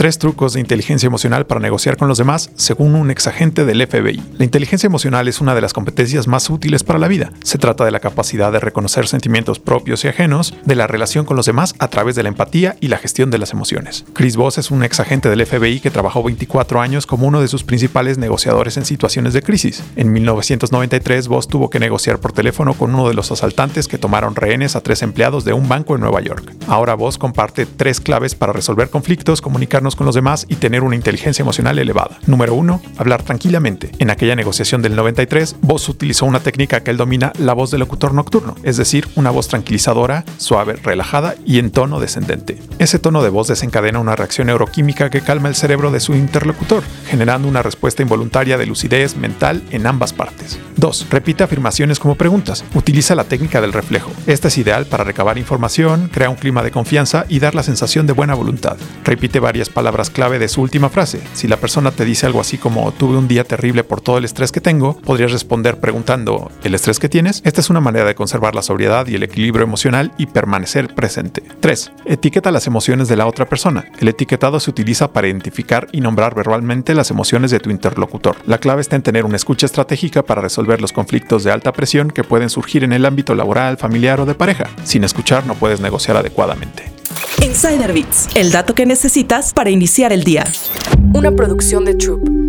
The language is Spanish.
Tres trucos de inteligencia emocional para negociar con los demás, según un exagente del FBI. La inteligencia emocional es una de las competencias más útiles para la vida. Se trata de la capacidad de reconocer sentimientos propios y ajenos, de la relación con los demás a través de la empatía y la gestión de las emociones. Chris Voss es un exagente del FBI que trabajó 24 años como uno de sus principales negociadores en situaciones de crisis. En 1993, Voss tuvo que negociar por teléfono con uno de los asaltantes que tomaron rehenes a tres empleados de un banco en Nueva York. Ahora Voss comparte tres claves para resolver conflictos, comunicarnos con los demás y tener una inteligencia emocional elevada. Número 1. Hablar tranquilamente. En aquella negociación del 93, Voss utilizó una técnica que él domina, la voz del locutor nocturno, es decir, una voz tranquilizadora, suave, relajada y en tono descendente. Ese tono de voz desencadena una reacción neuroquímica que calma el cerebro de su interlocutor, generando una respuesta involuntaria de lucidez mental en ambas partes. 2. Repite afirmaciones como preguntas. Utiliza la técnica del reflejo. Esta es ideal para recabar información, crear un clima de confianza y dar la sensación de buena voluntad. Repite varias palabras clave de su última frase. Si la persona te dice algo así como tuve un día terrible por todo el estrés que tengo, podrías responder preguntando ¿el estrés que tienes? Esta es una manera de conservar la sobriedad y el equilibrio emocional y permanecer presente. 3. Etiqueta las emociones de la otra persona. El etiquetado se utiliza para identificar y nombrar verbalmente las emociones de tu interlocutor. La clave está en tener una escucha estratégica para resolver los conflictos de alta presión que pueden surgir en el ámbito laboral, familiar o de pareja. Sin escuchar no puedes negociar adecuadamente. Insider Bits, el dato que necesitas para iniciar el día. Una producción de Troop.